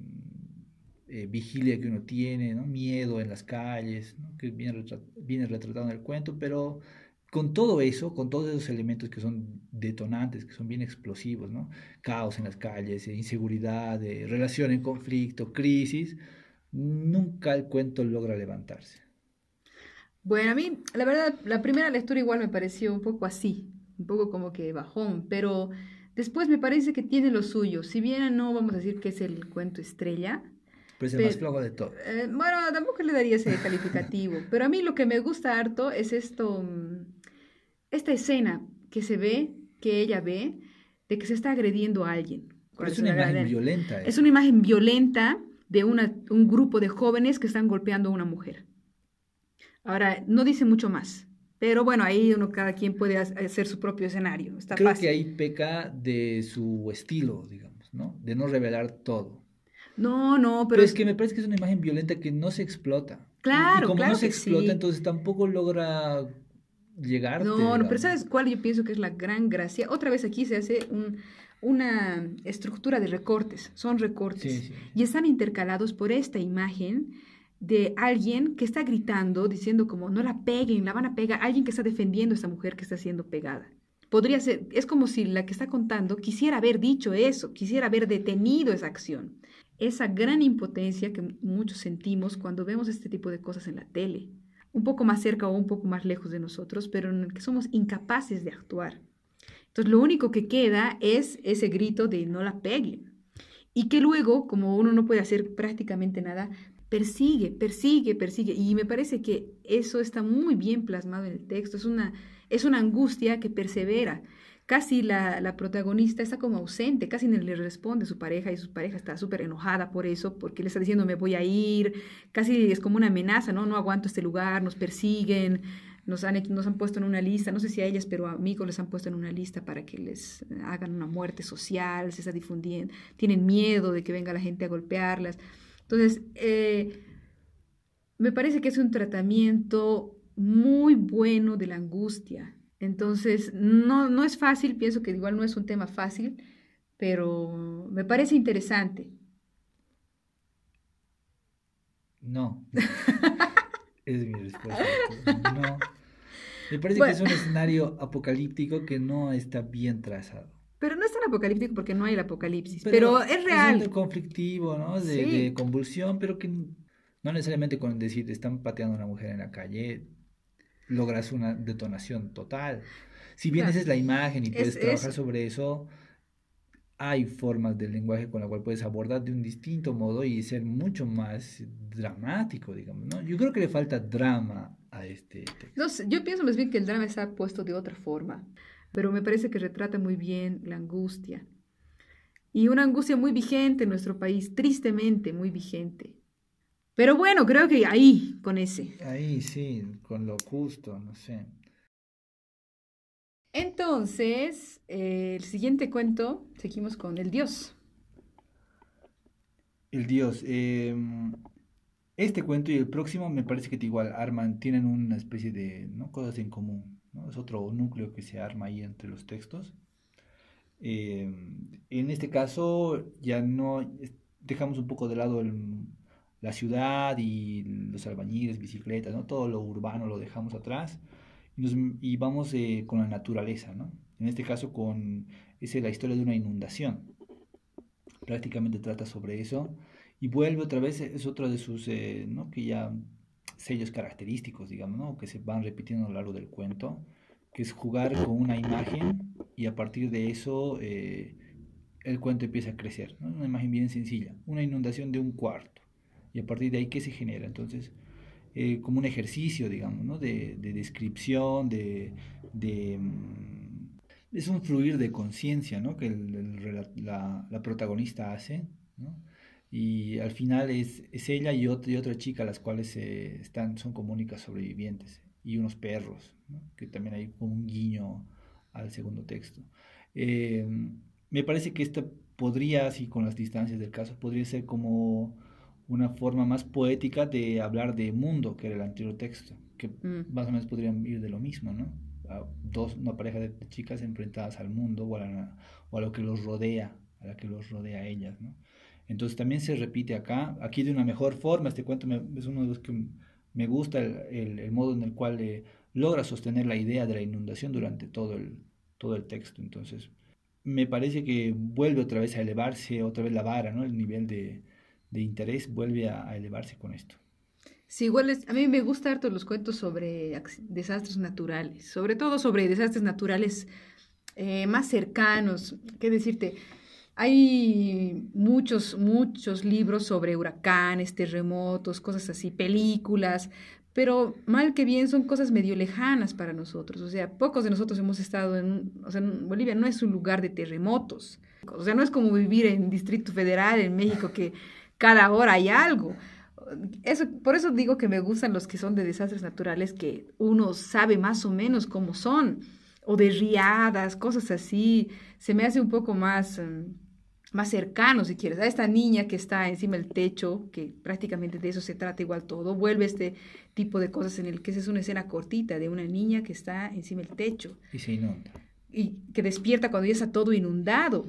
Speaker 2: eh, vigilia que uno tiene, miedo en las calles, que viene, retratado en el cuento, pero con todo eso, con todos esos elementos que son detonantes, que son bien explosivos, ¿no? Caos en las calles, eh, inseguridad, relación en conflicto, crisis, nunca el cuento logra levantarse.
Speaker 1: Bueno, a mí, la verdad, la primera lectura igual me pareció un poco así, un poco como que bajón, pero después me parece que tiene lo suyo. Si bien no vamos a decir que es el cuento estrella,
Speaker 2: pues el más flojo de todo.
Speaker 1: Eh, bueno, tampoco le daría ese calificativo, [LAUGHS] pero a mí lo que me gusta harto es esto, mm, esta escena que se ve, que ella ve, de que se está agrediendo a alguien.
Speaker 2: es una imagen violenta.
Speaker 1: Es una imagen violenta de una, un grupo de jóvenes que están golpeando a una mujer. Ahora, no dice mucho más, pero bueno, ahí uno, cada quien puede hacer su propio escenario. Está
Speaker 2: Creo que ahí peca de su estilo, digamos, ¿no? De no revelar todo.
Speaker 1: No, no,
Speaker 2: pero... es que me parece que es una imagen violenta que no se explota.
Speaker 1: Claro,
Speaker 2: y como
Speaker 1: no
Speaker 2: se explota, entonces tampoco logra llegar.
Speaker 1: No, no, pero ¿sabes cuál yo pienso que es la gran gracia? Otra vez aquí se hace una estructura de recortes, son recortes. Y están intercalados por esta imagen de alguien que está gritando, diciendo como, no la peguen, la van a pegar, alguien que está defendiendo a esa mujer que está siendo pegada. Podría ser, es como si la que está contando quisiera haber dicho eso, quisiera haber detenido esa acción esa gran impotencia que muchos sentimos cuando vemos este tipo de cosas en la tele, un poco más cerca o un poco más lejos de nosotros, pero en el que somos incapaces de actuar. Entonces lo único que queda es ese grito de no la peguen. Y que luego, como uno no puede hacer prácticamente nada, persigue, persigue, persigue. Y me parece que eso está muy bien plasmado en el texto. Es una, es una angustia que persevera casi la, protagonista está como ausente, casi no le responde a su pareja y su pareja está súper enojada por eso, porque le está diciendo me voy a ir, casi es como una amenaza, ¿no? No aguanto este lugar, nos persiguen, nos han, nos han puesto en una lista, no sé si a ellas, pero a amigos les han puesto en una lista para que les hagan una muerte social, se está difundiendo, tienen miedo de que venga la gente a golpearlas. Entonces, eh, me parece que es un tratamiento muy bueno de la angustia, entonces, no, no es fácil, pienso que igual no es un tema fácil, pero me parece interesante.
Speaker 2: No. [LAUGHS] es mi respuesta. No. Me parece que es un escenario apocalíptico que no está bien trazado.
Speaker 1: Pero no es tan apocalíptico porque no hay el apocalipsis, pero, es real.
Speaker 2: Es un conflictivo, ¿no? De, de, convulsión, pero que no necesariamente con decir están pateando a una mujer en la calle, logras una detonación total. Si bien esa es la imagen y puedes trabajar sobre eso, hay formas del lenguaje con la cual puedes abordar de un distinto modo y ser mucho más dramático, digamos, ¿no? Yo creo que le falta drama a este
Speaker 1: texto. yo pienso más bien que el drama está puesto de otra forma, pero me parece que retrata muy bien la angustia. Y una angustia muy vigente en nuestro país, tristemente muy vigente. Pero bueno, creo que ahí, con ese.
Speaker 2: Ahí sí, con lo justo, no sé.
Speaker 1: Entonces, eh, el siguiente cuento, seguimos con el dios.
Speaker 2: El dios. Em, este cuento y el próximo me parece que igual arman, tienen una especie de ¿no? cosas en común. ¿no? Es otro núcleo que se arma ahí entre los textos. Em, en este caso ya no dejamos un poco de lado el la ciudad y los albañiles, bicicletas, ¿no? Todo lo urbano lo dejamos atrás y, vamos eh, con la naturaleza, ¿no? En este caso con es la historia de una inundación. Prácticamente trata sobre eso y vuelve otra vez, es otro de sus, eh, ¿no? Que ya sellos característicos, digamos, ¿no? Que se van repitiendo a lo largo del cuento, que es jugar con una imagen y a partir de eso eh, el cuento empieza a crecer. Una imagen bien sencilla, una inundación de un cuarto y a partir de ahí, ¿qué se genera? Entonces, eh, como un ejercicio, digamos, ¿no? de, descripción, de, mm, es un fluir de conciencia, ¿no? Que la, la, protagonista hace, ¿no? Y al final es, es ella y otra, y otra chica, las cuales están, son como únicas sobrevivientes, y unos perros, ¿no? que también hay como un guiño al segundo texto. Eh, me parece que esta podría, así con las distancias del caso, podría ser como una forma más poética de hablar de mundo, que era el anterior texto, que mm. más o menos podrían ir de lo mismo, ¿no? dos, una pareja de chicas enfrentadas al mundo o a, o a, lo que los rodea, a la que los rodea a ellas, ¿no? Entonces también se repite acá, aquí de una mejor forma, este cuento es uno de los que me gusta, el, el, modo en el cual eh, logra sostener la idea de la inundación durante todo el, todo el texto, entonces me parece que vuelve otra vez a elevarse, otra vez la vara, ¿no? El nivel de, de interés vuelve a, elevarse con esto.
Speaker 1: Sí, igual a mí me gustan harto los cuentos sobre desastres naturales, sobre todo sobre desastres naturales eh, más cercanos. ¿Qué decirte? Hay muchos, muchos libros sobre huracanes, terremotos, cosas así, películas, pero mal que bien son cosas medio lejanas para nosotros. O sea, pocos de nosotros hemos estado en, o sea, Bolivia no es un lugar de terremotos. O sea, no es como vivir en Distrito Federal, en México, que cada hora hay algo. Eso, por eso digo que me gustan los que son de desastres naturales, que uno sabe más o menos cómo son, o de riadas, cosas así. Se me hace un poco más, mm, más cercano, si quieres. A esta niña que está encima del techo, que prácticamente de eso se trata igual todo, vuelve este tipo de cosas en el que es una escena cortita de una niña que está encima del techo.
Speaker 2: Y se inunda.
Speaker 1: Y que despierta cuando ya está todo inundado.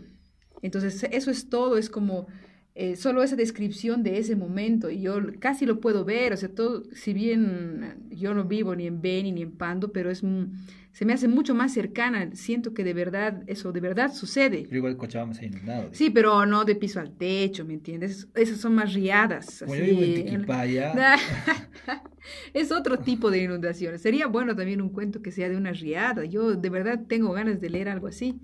Speaker 1: Entonces, eso es todo, es como eh, solo esa descripción de ese momento y yo casi lo puedo ver, o sea, todo, si bien yo no vivo ni en Beni ni en Pando, pero es se me hace mucho más cercana, siento que de verdad, eso de verdad sucede.
Speaker 2: Pero igual Cochabamba se ha inundado.
Speaker 1: Sí, pero no de piso al techo, ¿me entiendes? Esas son más riadas.
Speaker 2: Como yo vivo en Tiquipaya. [LAUGHS]
Speaker 1: es otro tipo de inundaciones. Sería bueno también un cuento que sea de una riada. Yo de verdad tengo ganas de leer algo así.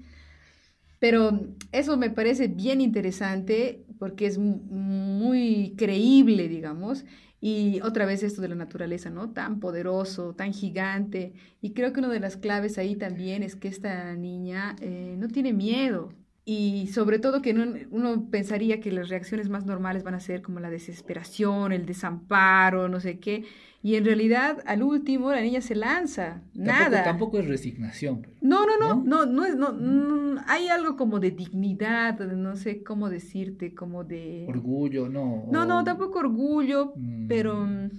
Speaker 1: Pero eso me parece bien interesante porque es muy creíble, digamos. Y otra vez esto de la naturaleza, ¿no? Tan poderoso, tan gigante. Y creo que una de las claves ahí también es que esta niña eh, no tiene miedo. Y sobre todo que uno pensaría que las reacciones más normales van a ser como la desesperación, el desamparo, no sé qué. Y en realidad, al último, la niña se lanza. Nada.
Speaker 2: Tampoco es resignación.
Speaker 1: no, no, no, no, no, es, no, mm, hay algo como de dignidad, no sé cómo decirte, como de...
Speaker 2: Orgullo, no.
Speaker 1: No, no, tampoco orgullo, pero mm,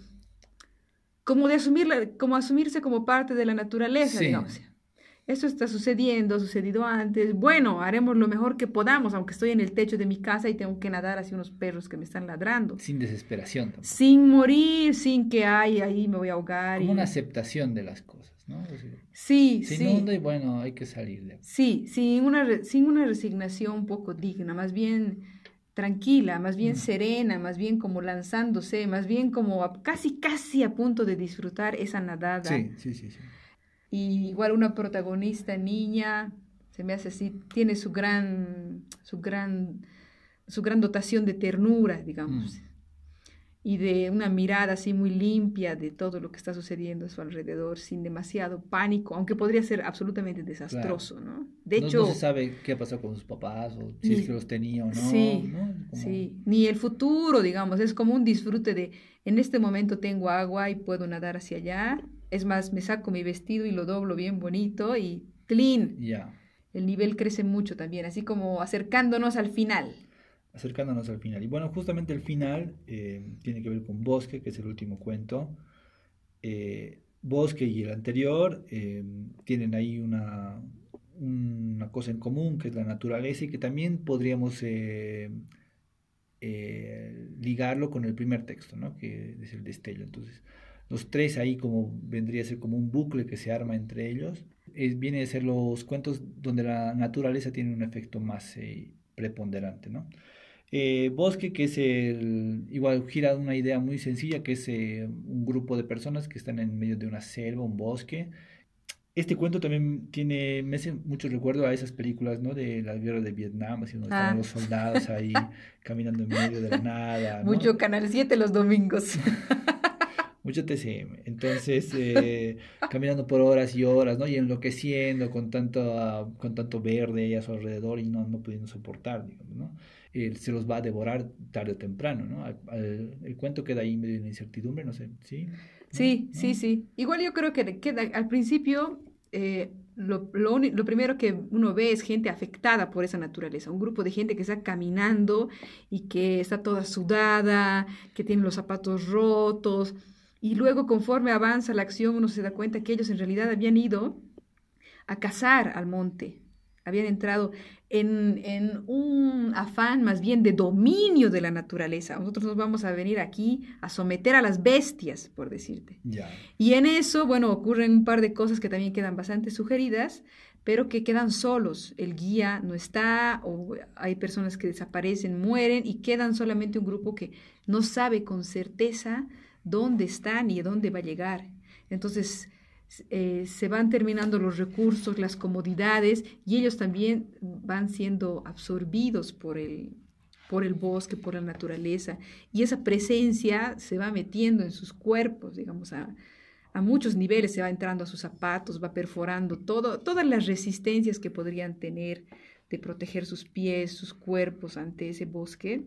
Speaker 1: como de asumirla, como asumirse como parte de la naturaleza, digamos eso está sucediendo, ha sucedido antes, bueno, haremos lo mejor que podamos, aunque estoy en el techo de mi casa y tengo que nadar hacia unos perros que me están ladrando.
Speaker 2: Sin desesperación.
Speaker 1: Sin morir, sin que hay ahí me voy a ahogar.
Speaker 2: Como una aceptación de las cosas, ¿no?
Speaker 1: sí, sí.
Speaker 2: y bueno, hay que salir de
Speaker 1: Sí, sin una, sin una resignación un poco digna, más bien tranquila, más bien mm. serena, más bien como lanzándose, más bien como casi, casi a punto de disfrutar esa nadada.
Speaker 2: Sí, sí, sí. sí
Speaker 1: y igual una protagonista niña, se me hace así, tiene su gran, su gran, su gran dotación de ternura, digamos, mm. y de una mirada así muy limpia de todo lo que está sucediendo a su alrededor, sin demasiado pánico, aunque podría ser absolutamente desastroso, ¿no?
Speaker 2: De hecho... No se sabe qué ha pasado con sus papás, o si es que los tenía o no.
Speaker 1: Sí, sí, ni el futuro, digamos, es como un disfrute de, en este momento tengo agua y puedo nadar hacia allá, es más, me saco mi vestido y lo doblo bien bonito y clean.
Speaker 2: Ya.
Speaker 1: El nivel crece mucho también, así como acercándonos al final.
Speaker 2: Acercándonos al final. Y bueno, justamente el final eh, tiene que ver con Bosque, que es el último cuento. Eh, Bosque y el anterior eh, tienen ahí una, una cosa en común, que es la naturaleza, y que también podríamos ligarlo con el primer texto, ¿no? que es el destello. Entonces, los tres ahí como vendría a ser como un bucle que se arma entre ellos. Es, viene a ser los cuentos donde la naturaleza tiene un efecto más eh, preponderante, ¿no? Eh, bosque, que es el, igual gira una idea muy sencilla, que es eh, un grupo de personas que están en medio de una selva, un bosque. Este cuento también tiene, me hace mucho recuerdo a esas películas, ¿no? De la guerra de Vietnam, así donde están ah. los soldados ahí [LAUGHS] caminando en medio de la nada.
Speaker 1: Mucho Canal 7 los domingos. [LAUGHS]
Speaker 2: mucho TCM. Entonces, eh, [LAUGHS] caminando por horas y horas, ¿no? Y enloqueciendo con tanto, con tanto verde a su alrededor y no, no pudiendo soportar, digamos, ¿no? se los va a devorar tarde o temprano, ¿no? el cuento queda ahí medio en incertidumbre, no sé, ¿sí?
Speaker 1: Sí, sí, sí. Igual yo creo que queda, al principio eh, lo, lo, primero que uno ve es gente afectada por esa naturaleza, un grupo de gente que está caminando y que está toda sudada, que tiene los zapatos rotos, y luego conforme avanza la acción uno se da cuenta que ellos en realidad habían ido a cazar al monte, habían entrado en, un afán más bien de dominio de la naturaleza. Nosotros nos vamos a venir aquí a someter a las bestias, por decirte. Y en eso, bueno, ocurren un par de cosas que también quedan bastante sugeridas, pero que quedan solos. El guía no está, o hay personas que desaparecen, mueren, y quedan solamente un grupo que no sabe con certeza dónde están y dónde va a llegar. Entonces, eh, se van terminando los recursos, las comodidades y ellos también van siendo absorbidos por el, por el bosque, por la naturaleza y esa presencia se va metiendo en sus cuerpos, digamos, a, a muchos niveles, se va entrando a sus zapatos, va perforando todo, todas las resistencias que podrían tener de proteger sus pies, sus cuerpos ante ese bosque,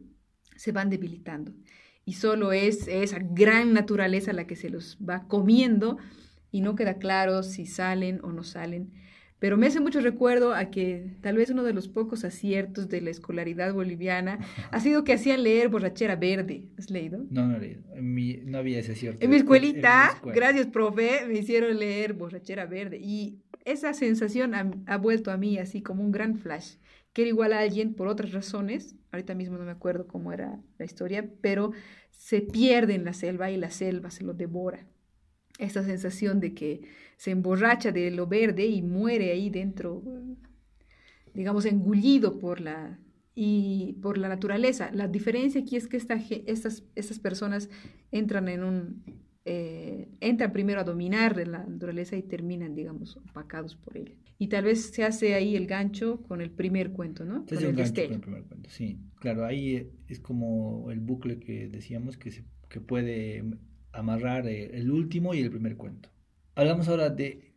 Speaker 1: se van debilitando. Y solo es esa gran naturaleza la que se los va comiendo y no queda claro si salen o no salen. Pero me hace mucho recuerdo a que tal vez uno de los pocos aciertos de la escolaridad boliviana [LAUGHS] ha sido que hacían leer Borrachera Verde. ¿Has leído?
Speaker 2: No, no he leído. no había ese acierto.
Speaker 1: En mi escuelita, gracias profe, me hicieron leer Borrachera Verde. Y esa sensación ha, vuelto a mí así como un gran flash. Que igual a alguien por otras razones, ahorita mismo no me acuerdo cómo era la historia, pero se pierde en la selva y la selva se lo devora esta sensación de que se emborracha de lo verde y muere ahí dentro, digamos, engullido por la, y por la naturaleza. La diferencia aquí es que esta, estas, estas personas entran en un, eh, entran primero a dominar la naturaleza y terminan, digamos, opacados por ella. Y tal vez se hace ahí el gancho con el primer cuento, ¿no?
Speaker 2: con el, gancho con el primer cuento, sí. Claro, ahí es como el bucle que decíamos que, se, que puede amarrar eh, el último y el primer cuento. Hablamos ahora de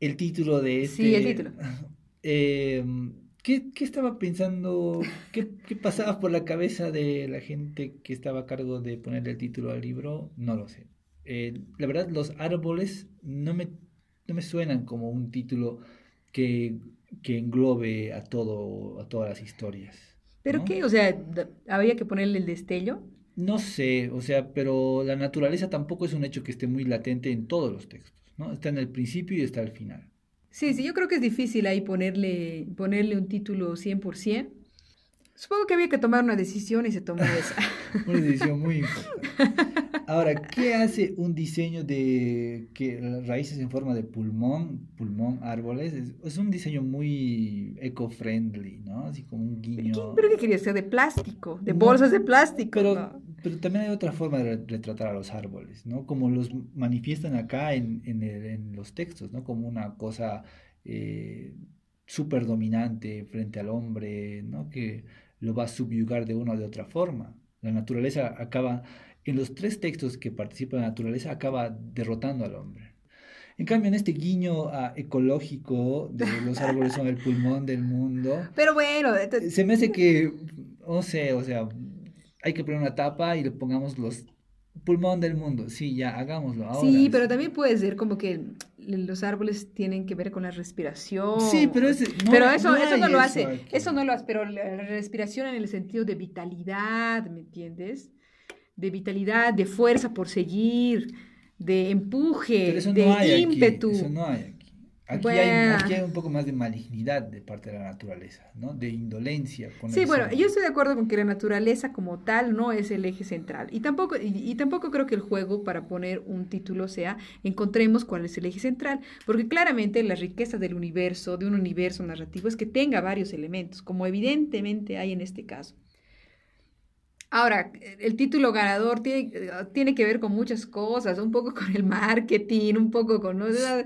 Speaker 2: el título de este.
Speaker 1: Sí, el título. [LAUGHS]
Speaker 2: Eh, ¿qué, estaba pensando? Qué, pasaba por la cabeza de la gente que estaba a cargo de ponerle el título al libro? No lo sé. Eh, la verdad, los árboles no me, no me suenan como un título que, que englobe a, todo, a todas las historias.
Speaker 1: ¿Pero qué? O sea, ¿había que ponerle el destello?
Speaker 2: No sé, o sea, pero la naturaleza tampoco es un hecho que esté muy latente en todos los textos, ¿no? Está en el principio y está al final.
Speaker 1: Sí, sí, yo creo que es difícil ahí ponerle, ponerle un título 100%. Supongo que había que tomar una decisión y se tomó [LAUGHS] esa.
Speaker 2: una decisión muy importante. Ahora, ¿qué hace un diseño de que raíces en forma de pulmón, pulmón, árboles? Es, un diseño muy eco-friendly, ¿no? Así como un guiño.
Speaker 1: ¿Pero qué quería ser? De plástico, de bolsas de plástico.
Speaker 2: Pero, pero también hay otra forma de retratar a los árboles, ¿no? Como los manifiestan acá en, en, los textos, ¿no? Como una cosa eh, súper dominante frente al hombre, ¿no? Que lo va a subyugar de una o de otra forma. La naturaleza acaba, en los tres textos que participa la naturaleza, acaba derrotando al hombre. En cambio, en este guiño ah, ecológico de los árboles son el pulmón del mundo. [LAUGHS]
Speaker 1: Pero bueno,
Speaker 2: se me hace que, no sé, o sea, hay que poner una tapa y le pongamos los pulmón del mundo. Sí, ya, hagámoslo ahora.
Speaker 1: Sí, pero también puede ser como que los árboles tienen que ver con la respiración.
Speaker 2: Sí, pero, no,
Speaker 1: pero eso no, eso no lo hace. Eso no lo hace, pero la respiración en el sentido de vitalidad, ¿me entiendes? De vitalidad, de fuerza por seguir, de empuje, de ímpetu.
Speaker 2: eso no hay Aquí, hay, un poco más de malignidad de parte de la naturaleza, ¿no? De indolencia.
Speaker 1: sí, bueno, yo estoy de acuerdo con que la naturaleza como tal no es el eje central. Y tampoco, y, tampoco creo que el juego, para poner un título, sea encontremos cuál es el eje central. Porque claramente la riqueza del universo, de un universo narrativo, es que tenga varios elementos, como evidentemente hay en este caso. Ahora, el título ganador tiene, tiene, que ver con muchas cosas, un poco con el marketing, un poco con...
Speaker 2: sobre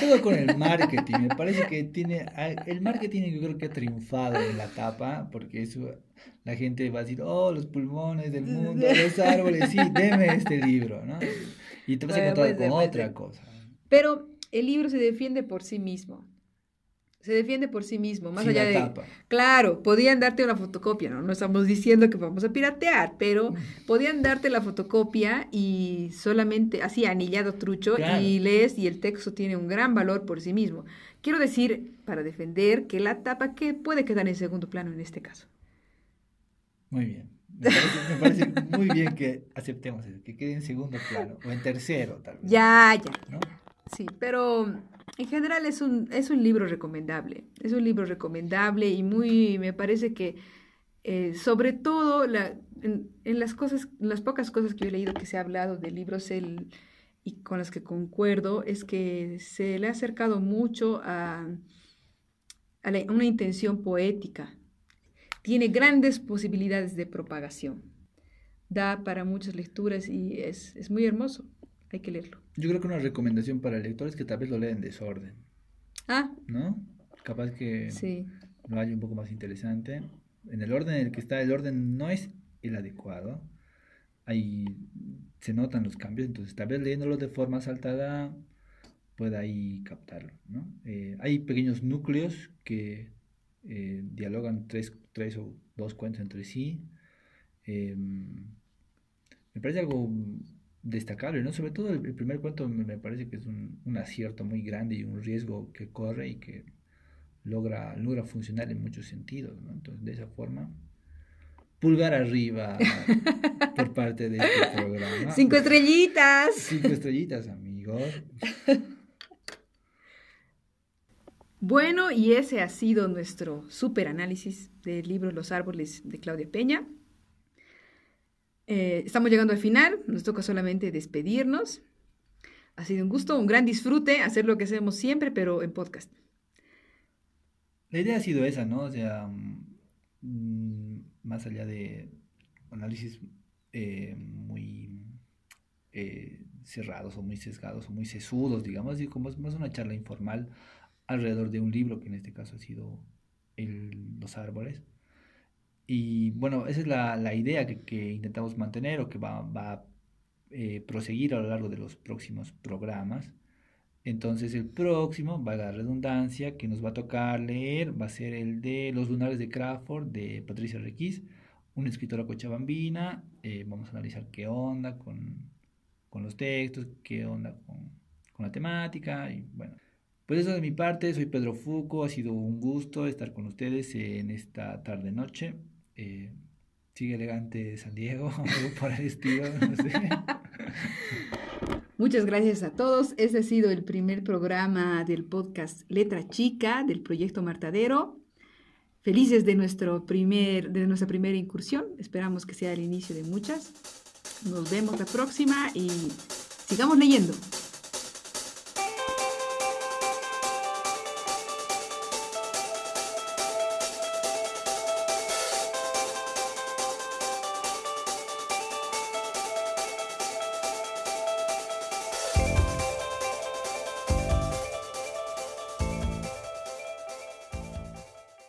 Speaker 2: todo con el [LAUGHS] marketing, me parece que tiene... El marketing yo creo que ha triunfado en la tapa, porque eso, la gente va a decir, oh, los pulmones del mundo, los árboles, sí, deme este [LAUGHS] libro, ¿no? Y te vas a encontrar con otra cosa.
Speaker 1: Pero el libro se defiende por sí mismo se defiende por sí mismo, más allá de... Claro, podían darte una fotocopia, ¿no? No estamos diciendo que vamos a piratear, pero podían darte la fotocopia y solamente así anillado trucho y lees y el texto tiene un gran valor por sí mismo. Quiero decir, para defender, que la tapa que puede quedar en segundo plano en este caso.
Speaker 2: Muy bien. Me parece, muy bien que aceptemos eso, que quede en segundo plano o en tercero tal vez.
Speaker 1: Ya, ya. Sí, pero en general es un, es un libro recomendable, es un libro recomendable y muy, me parece que eh, sobre todo la, en, las cosas, las pocas cosas que yo he leído que se ha hablado de libros el, y con las que concuerdo, es que se le ha acercado mucho a, a una intención poética. Tiene grandes posibilidades de propagación. Da para muchas lecturas y es, es muy hermoso hay que leerlo.
Speaker 2: Yo creo que una recomendación para el lector es que tal vez lo lea en desorden.
Speaker 1: Ah.
Speaker 2: ¿No? Capaz que lo haya un poco más interesante. En el orden en el que está, el orden no es el adecuado. Ahí se notan los cambios, entonces tal vez leyéndolo de forma saltada pueda ahí captarlo. ¿no? Eh, hay pequeños núcleos que eh, dialogan tres, tres o dos cuentos entre sí. Em, me parece algo destacable, ¿no? Sobre todo el, primer cuento me, parece que es un, acierto muy grande y un riesgo que corre y que logra, logra funcionar en muchos sentidos, ¿no? Entonces, de esa forma, pulgar arriba por parte de este programa.
Speaker 1: Cinco estrellitas.
Speaker 2: Cinco estrellitas, amigos.
Speaker 1: Bueno, y ese ha sido nuestro super análisis del libro Los árboles de Claudia Peña. Eh, estamos llegando al final, nos toca solamente despedirnos. Ha sido un gusto, un gran disfrute hacer lo que hacemos siempre, pero en podcast.
Speaker 2: La idea ha sido esa, ¿no? O sea, mm, más allá de análisis eh, muy eh, cerrados o muy sesgados o muy sesudos, digamos, y como más una charla informal alrededor de un libro, que en este caso ha sido Los árboles. Y bueno, esa es la, la idea que, intentamos mantener o que va, va a eh, proseguir a lo largo de los próximos programas. Entonces el próximo, valga la redundancia, que nos va a tocar leer va a ser el de Los lunares de Crawford de Patricia Requis, una escritora cochabambina. Eh, vamos a analizar qué onda con, con, los textos, qué onda con, con la temática y bueno. Pues eso de mi parte, soy Pedro Fuco, ha sido un gusto estar con ustedes en esta tarde-noche. Eh, sigue elegante San Diego, [LAUGHS] por el estilo, [LAUGHS]
Speaker 1: Muchas gracias a todos. Este ha sido el primer programa del podcast Letra Chica del proyecto Martadero. Felices de, nuestro primer, de nuestra primera incursión. Esperamos que sea el inicio de muchas. Nos vemos la próxima y sigamos leyendo.